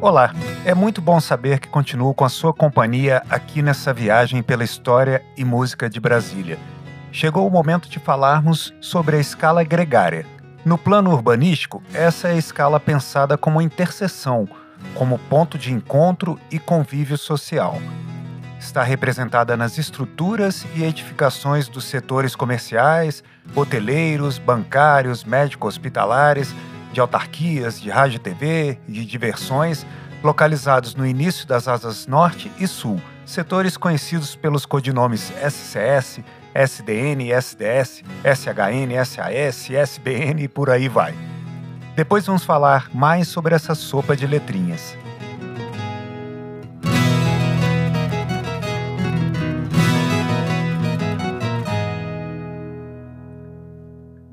Olá, é muito bom saber que continuo com a sua companhia aqui nessa viagem pela história e música de Brasília. Chegou o momento de falarmos sobre a escala gregária. No plano urbanístico, essa é a escala pensada como interseção, como ponto de encontro e convívio social. Está representada nas estruturas e edificações dos setores comerciais, hoteleiros, bancários, médico-hospitalares, de autarquias, de rádio e TV e de diversões, localizados no início das asas norte e sul, setores conhecidos pelos codinomes SCS, SDN, SDS, SHN, SAS, SBN e por aí vai. Depois vamos falar mais sobre essa sopa de letrinhas.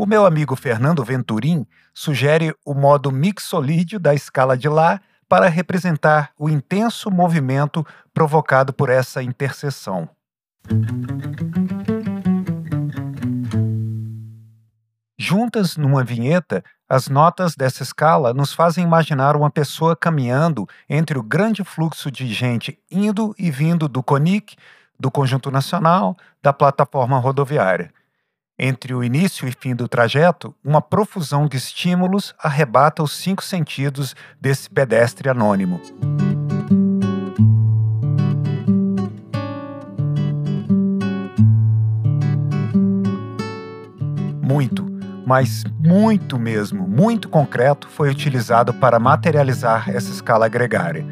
O meu amigo Fernando Venturim sugere o modo mixolídio da escala de Lá para representar o intenso movimento provocado por essa interseção. Juntas numa vinheta, as notas dessa escala nos fazem imaginar uma pessoa caminhando entre o grande fluxo de gente indo e vindo do CONIC, do Conjunto Nacional, da plataforma rodoviária. Entre o início e fim do trajeto, uma profusão de estímulos arrebata os cinco sentidos desse pedestre anônimo. Muito, mas muito mesmo, muito concreto foi utilizado para materializar essa escala gregária.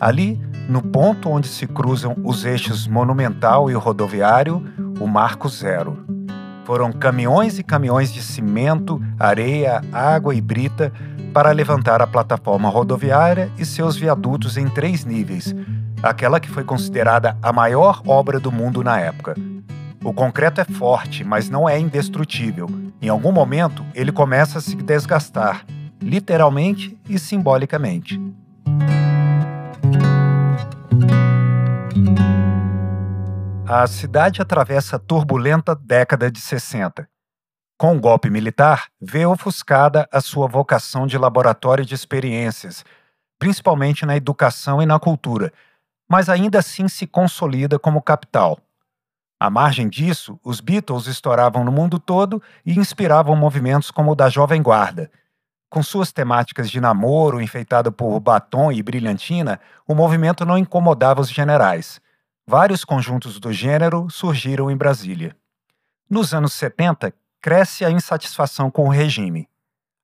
Ali, no ponto onde se cruzam os eixos monumental e rodoviário, o marco zero. Foram caminhões e caminhões de cimento, areia, água e brita para levantar a plataforma rodoviária e seus viadutos em três níveis, aquela que foi considerada a maior obra do mundo na época. O concreto é forte, mas não é indestrutível. Em algum momento, ele começa a se desgastar, literalmente e simbolicamente. A cidade atravessa a turbulenta década de 60. Com o golpe militar, vê ofuscada a sua vocação de laboratório de experiências, principalmente na educação e na cultura, mas ainda assim se consolida como capital. À margem disso, os Beatles estouravam no mundo todo e inspiravam movimentos como o da Jovem Guarda. Com suas temáticas de namoro enfeitado por batom e brilhantina, o movimento não incomodava os generais. Vários conjuntos do gênero surgiram em Brasília. Nos anos 70, cresce a insatisfação com o regime.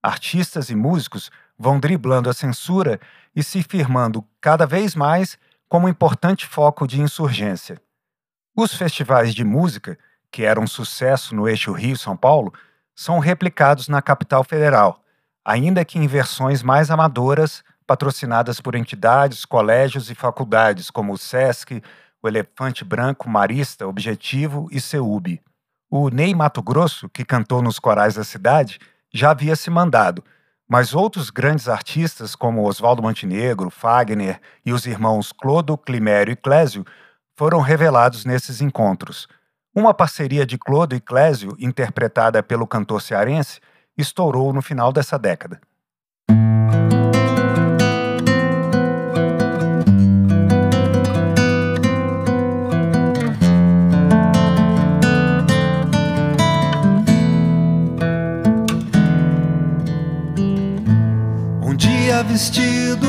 Artistas e músicos vão driblando a censura e se firmando cada vez mais como importante foco de insurgência. Os festivais de música, que eram um sucesso no eixo Rio-São Paulo, são replicados na capital federal, ainda que em versões mais amadoras, patrocinadas por entidades, colégios e faculdades como o SESC, o Elefante Branco, Marista, Objetivo e Ceúbe. O Ney Mato Grosso, que cantou nos corais da cidade, já havia se mandado, mas outros grandes artistas como Oswaldo Montenegro, Fagner e os irmãos Clodo, Climério e Clésio foram revelados nesses encontros. Uma parceria de Clodo e Clésio, interpretada pelo cantor cearense, estourou no final dessa década. Vestido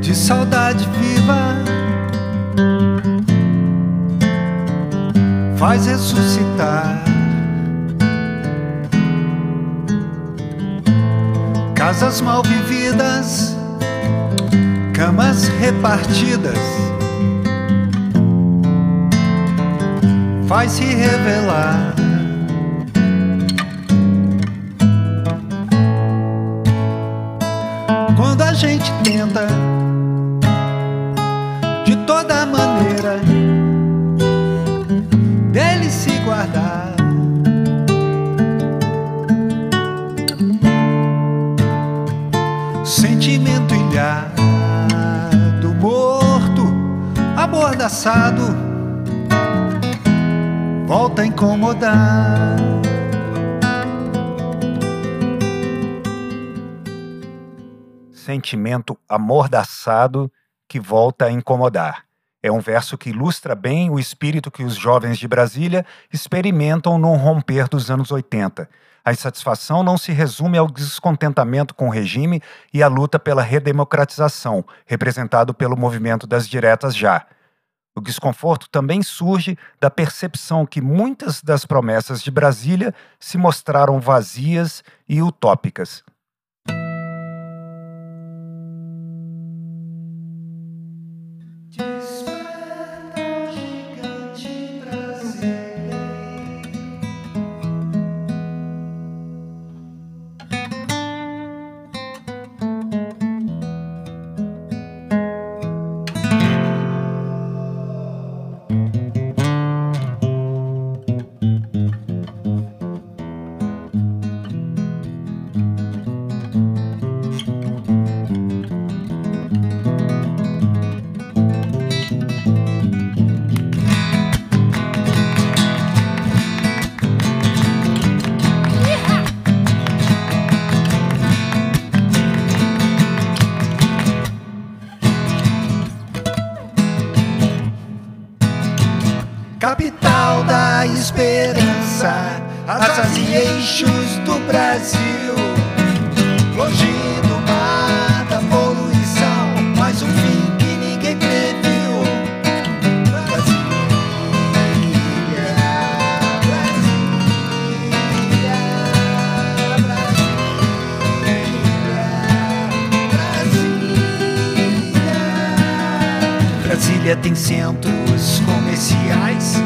de saudade viva, faz ressuscitar. Casas mal vividas, camas repartidas, faz se revelar. Gente tenta de toda maneira dele se guardar. Sentimento ilhado, morto, amordaçado, volta a incomodar. Sentimento amordaçado que volta a incomodar. É um verso que ilustra bem o espírito que os jovens de Brasília experimentam no romper dos anos 80. A insatisfação não se resume ao descontentamento com o regime e à luta pela redemocratização, representado pelo movimento das diretas já. O desconforto também surge da percepção que muitas das promessas de Brasília se mostraram vazias e utópicas. Asas e eixos do Brasil. Longe do mar da poluição, mais um fim que ninguém previu. Brasília, Brasília, Brasília. Brasília tem centros comerciais,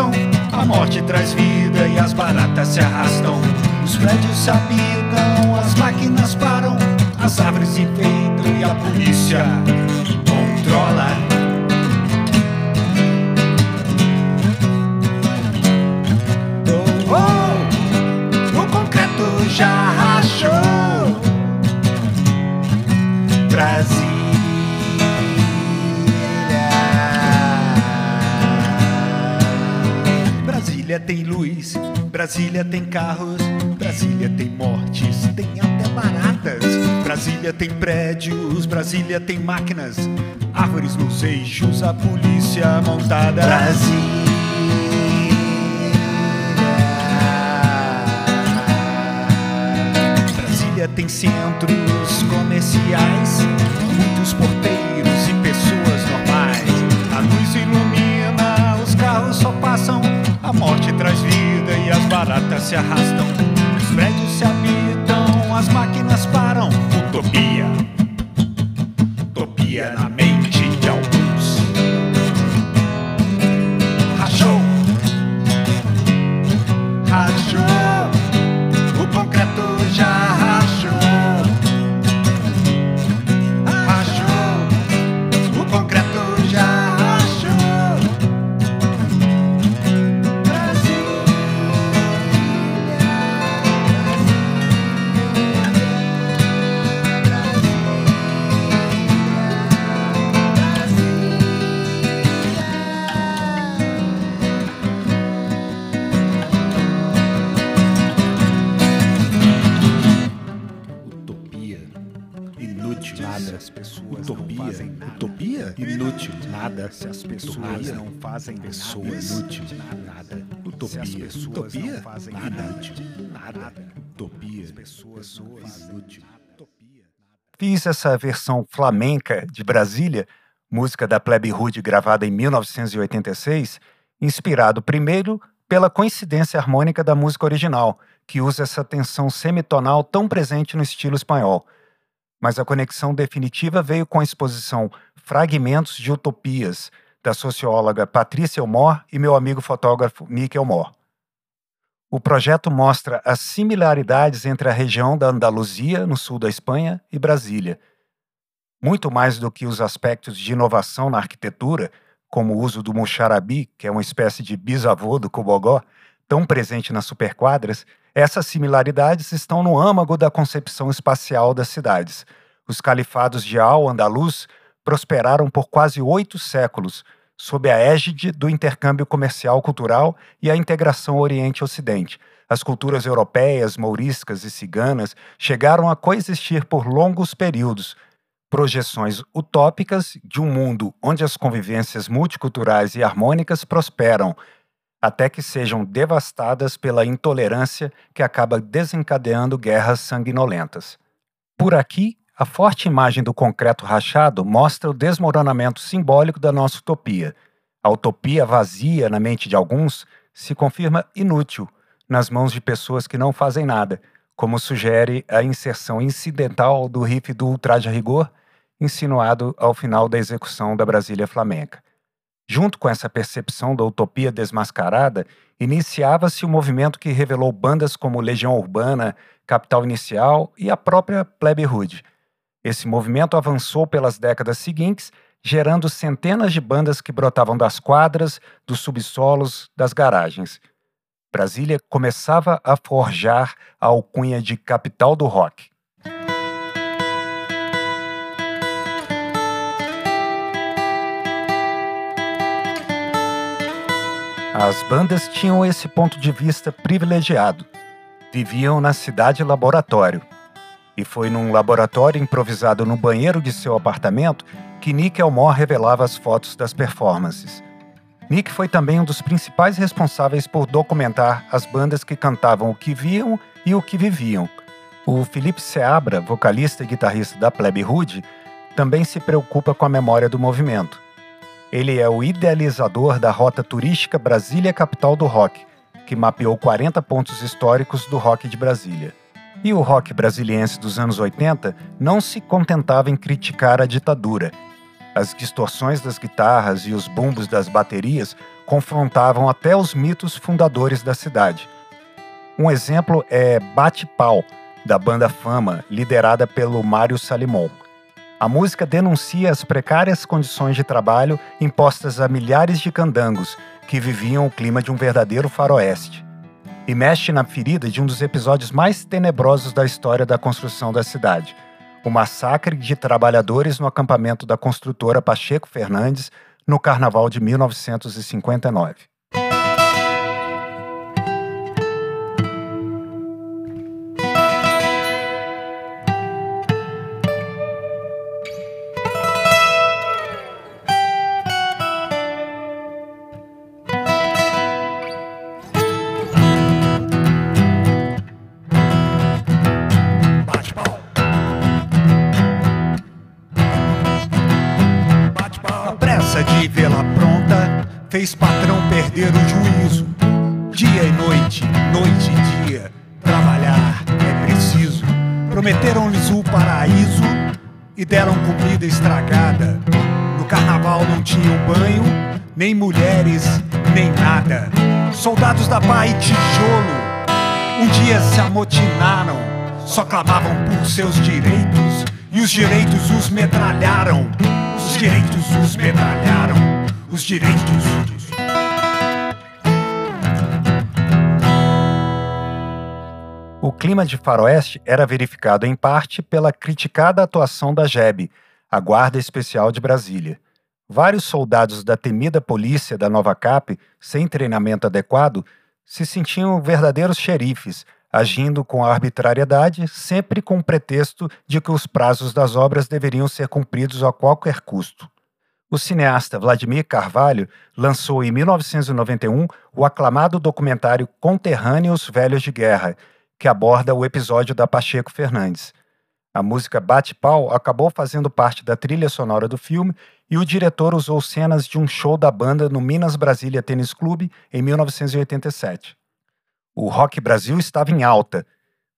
A morte traz vida e as baratas se arrastam. Os prédios se habitam, as máquinas param, as árvores se enfeitam e a polícia controla. Oh, oh, o concreto já rachou. Brasília. Brasília tem luz, Brasília tem carros, Brasília tem mortes, tem até baratas. Brasília tem prédios, Brasília tem máquinas, árvores nos eixos, a polícia montada. Brasília. Brasília tem centros comerciais, muitos porteiros e pessoas normais. A luz ilumina, os carros só passam, a morte traz vida e as baratas se arrastam. Os prédios se habitam, as máquinas param. Utopia, Fiz essa versão flamenca de Brasília, música da Plebe Rude gravada em 1986, inspirado primeiro pela coincidência harmônica da música original, que usa essa tensão semitonal tão presente no estilo espanhol. Mas a conexão definitiva veio com a exposição Fragmentos de Utopias, da socióloga Patrícia Elmore e meu amigo fotógrafo Mick Elmore. O projeto mostra as similaridades entre a região da Andaluzia, no sul da Espanha, e Brasília. Muito mais do que os aspectos de inovação na arquitetura, como o uso do muxarabi, que é uma espécie de bisavô do cobogó, tão presente nas superquadras, essas similaridades estão no âmago da concepção espacial das cidades. Os califados de Al-Andalus prosperaram por quase oito séculos, sob a égide do intercâmbio comercial cultural e a integração Oriente-Ocidente. As culturas europeias, mouriscas e ciganas chegaram a coexistir por longos períodos, projeções utópicas de um mundo onde as convivências multiculturais e harmônicas prosperam, até que sejam devastadas pela intolerância que acaba desencadeando guerras sanguinolentas. Por aqui, a forte imagem do concreto rachado mostra o desmoronamento simbólico da nossa utopia. A utopia vazia na mente de alguns se confirma inútil nas mãos de pessoas que não fazem nada, como sugere a inserção incidental do riff do ultraje rigor, insinuado ao final da execução da Brasília Flamenca. Junto com essa percepção da utopia desmascarada, iniciava-se o um movimento que revelou bandas como Legião Urbana, Capital Inicial e a própria Plebe Hood. Esse movimento avançou pelas décadas seguintes, gerando centenas de bandas que brotavam das quadras, dos subsolos, das garagens. Brasília começava a forjar a alcunha de capital do rock. As bandas tinham esse ponto de vista privilegiado. Viviam na cidade laboratório. E foi num laboratório improvisado no banheiro de seu apartamento que Nick Elmore revelava as fotos das performances. Nick foi também um dos principais responsáveis por documentar as bandas que cantavam o que viam e o que viviam. O Felipe Seabra, vocalista e guitarrista da Plebe Hood, também se preocupa com a memória do movimento. Ele é o idealizador da rota turística Brasília Capital do Rock, que mapeou 40 pontos históricos do rock de Brasília. E o rock brasiliense dos anos 80 não se contentava em criticar a ditadura. As distorções das guitarras e os bumbos das baterias confrontavam até os mitos fundadores da cidade. Um exemplo é Bate Pau, da banda Fama, liderada pelo Mário Salimon. A música denuncia as precárias condições de trabalho impostas a milhares de candangos que viviam o clima de um verdadeiro faroeste. E mexe na ferida de um dos episódios mais tenebrosos da história da construção da cidade: o massacre de trabalhadores no acampamento da construtora Pacheco Fernandes no carnaval de 1959. E deram comida estragada. No carnaval não tinham banho, nem mulheres, nem nada. Soldados da Bahia e Tijolo um dia se amotinaram, só clamavam por seus direitos e os direitos os metralharam. Os direitos os metralharam os direitos. O clima de faroeste era verificado em parte pela criticada atuação da JEB, a Guarda Especial de Brasília. Vários soldados da temida polícia da Nova Cap, sem treinamento adequado, se sentiam verdadeiros xerifes, agindo com arbitrariedade, sempre com o pretexto de que os prazos das obras deveriam ser cumpridos a qualquer custo. O cineasta Vladimir Carvalho lançou em 1991 o aclamado documentário Conterrâneos Velhos de Guerra, que aborda o episódio da Pacheco Fernandes. A música Bate Pau acabou fazendo parte da trilha sonora do filme e o diretor usou cenas de um show da banda no Minas Brasília Tênis Clube em 1987. O rock Brasil estava em alta.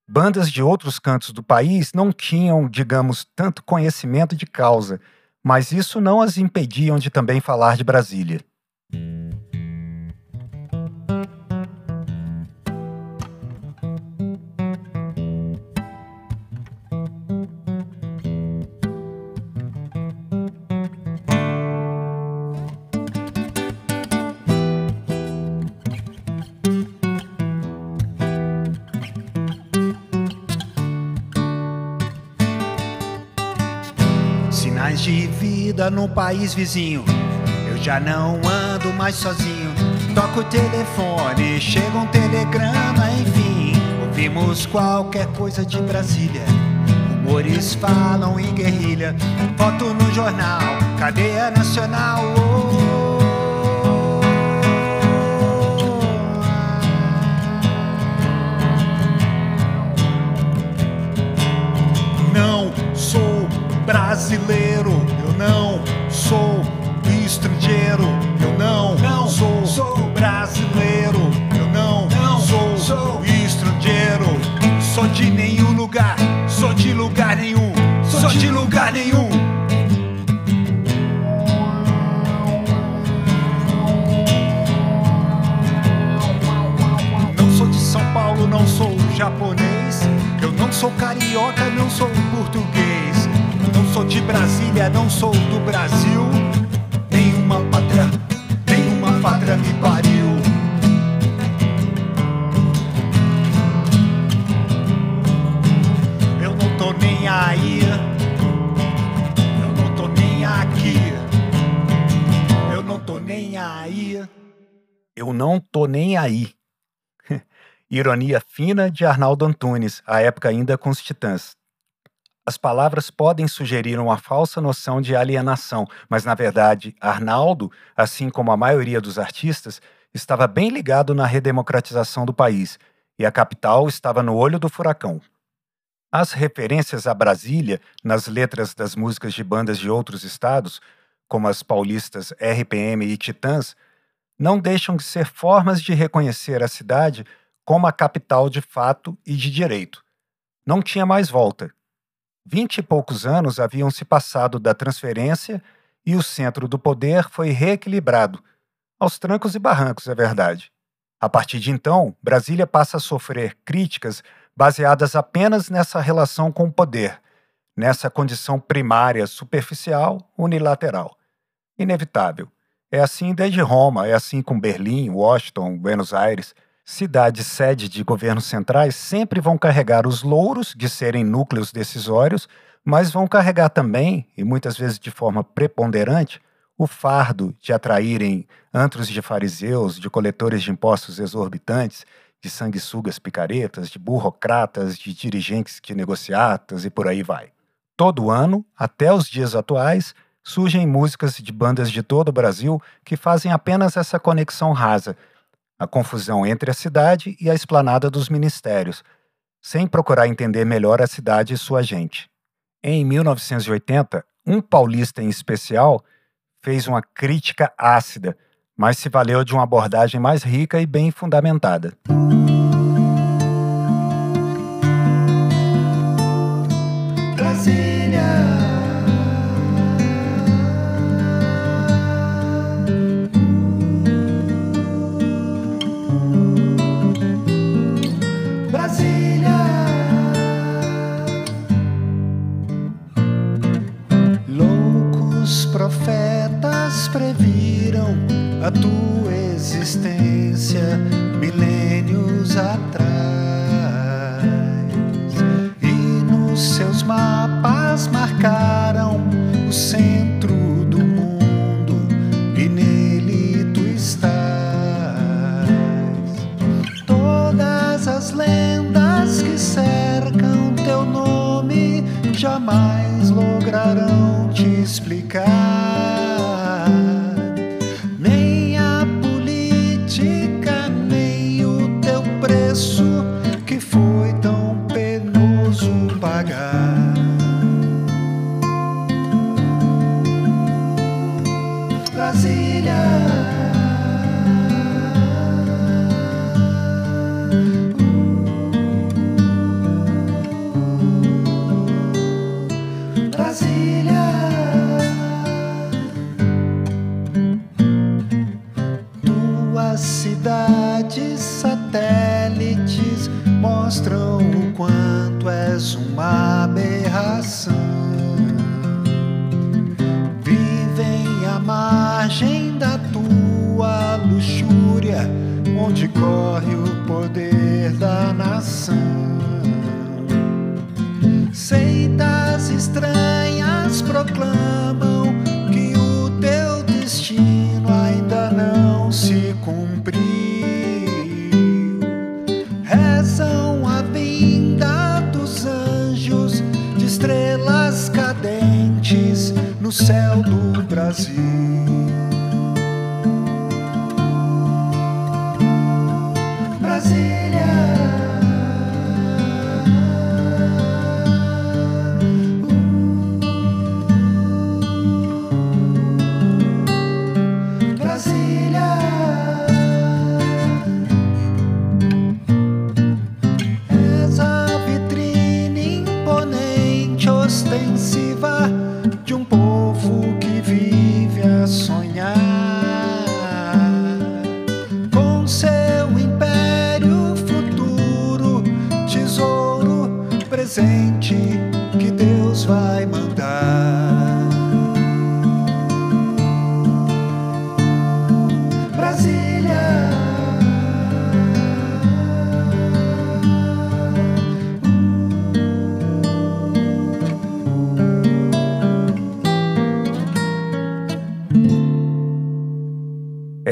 Bandas de outros cantos do país não tinham, digamos, tanto conhecimento de causa mas isso não as impediam de também falar de Brasília. No país vizinho. Eu já não ando mais sozinho. Toco o telefone, chega um telegrama, enfim. Ouvimos qualquer coisa de Brasília. Rumores falam em guerrilha. Foto no jornal, cadeia nacional. Não aí, eu não tô nem aqui, eu não tô nem aí. Eu não tô nem aí. Ironia fina de Arnaldo Antunes, à época ainda com os Titãs. As palavras podem sugerir uma falsa noção de alienação, mas na verdade, Arnaldo, assim como a maioria dos artistas, estava bem ligado na redemocratização do país, e a capital estava no olho do furacão. As referências a Brasília nas letras das músicas de bandas de outros estados, como as paulistas RPM e Titãs, não deixam de ser formas de reconhecer a cidade como a capital de fato e de direito. Não tinha mais volta. Vinte e poucos anos haviam se passado da transferência e o centro do poder foi reequilibrado, aos trancos e barrancos, é verdade. A partir de então, Brasília passa a sofrer críticas baseadas apenas nessa relação com o poder, nessa condição primária, superficial, unilateral. Inevitável. É assim desde Roma, é assim com Berlim, Washington, Buenos Aires. Cidades sede de governos centrais sempre vão carregar os louros de serem núcleos decisórios, mas vão carregar também, e muitas vezes de forma preponderante, o fardo de atraírem antros de fariseus, de coletores de impostos exorbitantes, de sanguessugas picaretas, de burocratas, de dirigentes de negociatas e por aí vai. Todo ano, até os dias atuais, surgem músicas de bandas de todo o Brasil que fazem apenas essa conexão rasa a confusão entre a cidade e a esplanada dos ministérios, sem procurar entender melhor a cidade e sua gente. Em 1980, um paulista em especial fez uma crítica ácida, mas se valeu de uma abordagem mais rica e bem fundamentada. Tua existência milênios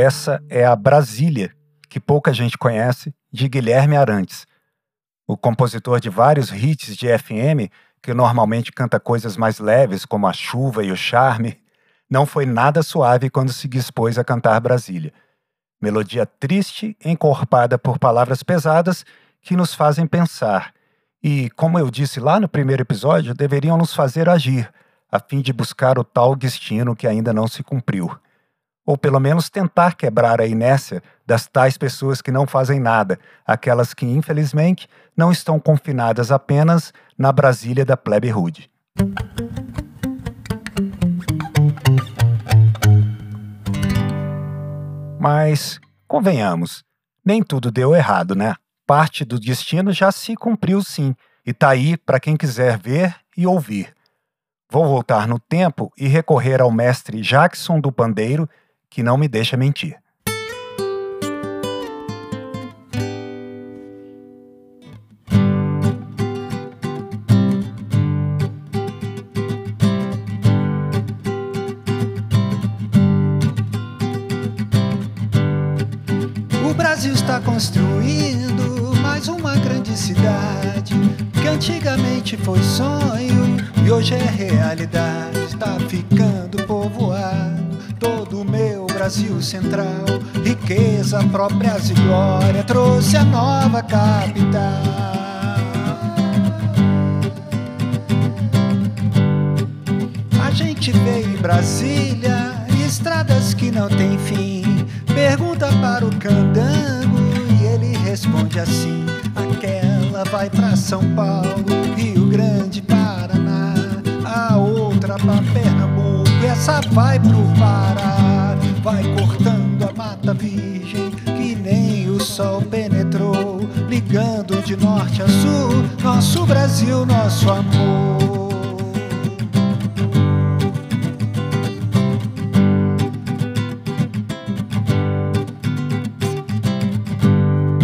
Essa é a Brasília, que pouca gente conhece, de Guilherme Arantes. O compositor de vários hits de FM, que normalmente canta coisas mais leves como a chuva e o charme, não foi nada suave quando se dispôs a cantar Brasília. Melodia triste, encorpada por palavras pesadas que nos fazem pensar e, como eu disse lá no primeiro episódio, deveriam nos fazer agir, a fim de buscar o tal destino que ainda não se cumpriu ou pelo menos tentar quebrar a inércia das tais pessoas que não fazem nada, aquelas que, infelizmente, não estão confinadas apenas na Brasília da plebe rude. Mas, convenhamos, nem tudo deu errado, né? Parte do destino já se cumpriu sim, e tá aí para quem quiser ver e ouvir. Vou voltar no tempo e recorrer ao mestre Jackson do Pandeiro que não me deixa mentir. O Brasil está construindo mais uma grande cidade que antigamente foi sonho Brasil central, riqueza, próprias e glória trouxe a nova capital. A gente vê em Brasília estradas que não tem fim. Pergunta para o candango e ele responde assim: aquela vai para São Paulo, Rio Grande, Paraná, a outra para Pernambuco, essa vai pro Pará. Vai cortando a mata virgem que nem o sol penetrou, ligando de norte a sul, nosso Brasil, nosso amor.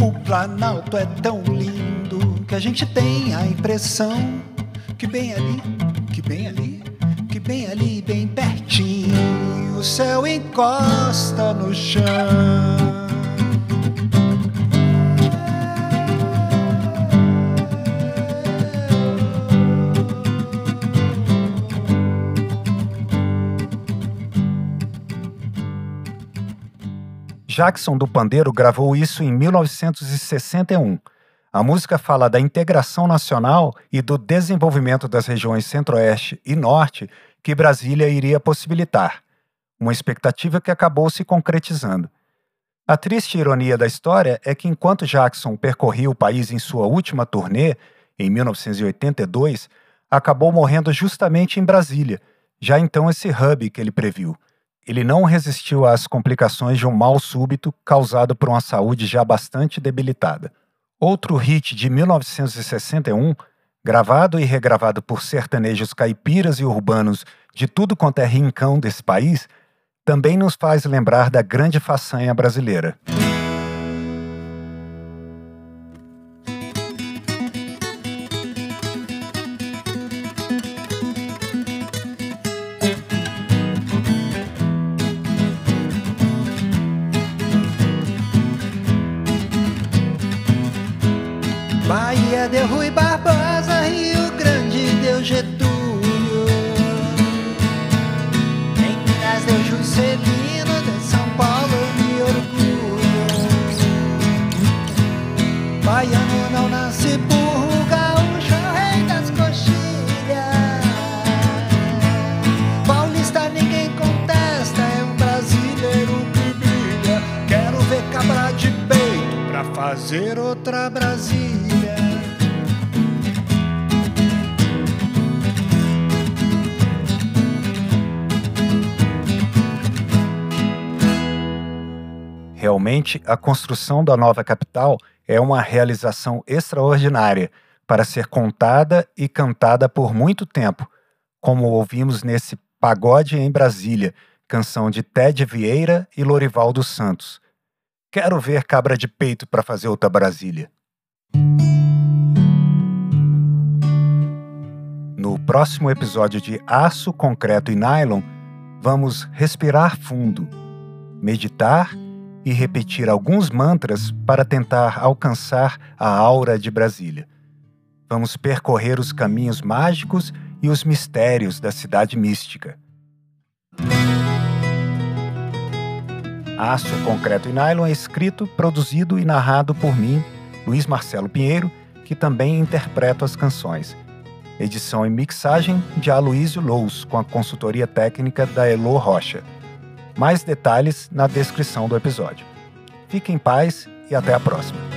O Planalto é tão lindo que a gente tem a impressão que bem ali, encosta no chão. Jackson do Pandeiro gravou isso em 1961. A música fala da integração nacional e do desenvolvimento das regiões Centro-Oeste e Norte que Brasília iria possibilitar, uma expectativa que acabou se concretizando. A triste ironia da história é que enquanto Jackson percorria o país em sua última turnê, em 1982, acabou morrendo justamente em Brasília, já então esse hub que ele previu. Ele não resistiu às complicações de um mal súbito causado por uma saúde já bastante debilitada. Outro hit de 1961, gravado e regravado por sertanejos caipiras e urbanos de tudo quanto é rincão desse país, também nos faz lembrar da grande façanha brasileira. Fazer outra Brasília. Realmente, a construção da nova capital é uma realização extraordinária para ser contada e cantada por muito tempo, como ouvimos nesse Pagode em Brasília, canção de Ted Vieira e Lorival dos Santos. Quero ver cabra de peito para fazer outra Brasília. No próximo episódio de Aço, Concreto e Nylon, vamos respirar fundo, meditar e repetir alguns mantras para tentar alcançar a aura de Brasília. Vamos percorrer os caminhos mágicos e os mistérios da cidade mística. Aço, Concreto e Nylon é escrito, produzido e narrado por mim, Luiz Marcelo Pinheiro, que também interpreto as canções. Edição e mixagem de Aloysio Lous, com a consultoria técnica da Elo Rocha. Mais detalhes na descrição do episódio. Fique em paz e até a próxima.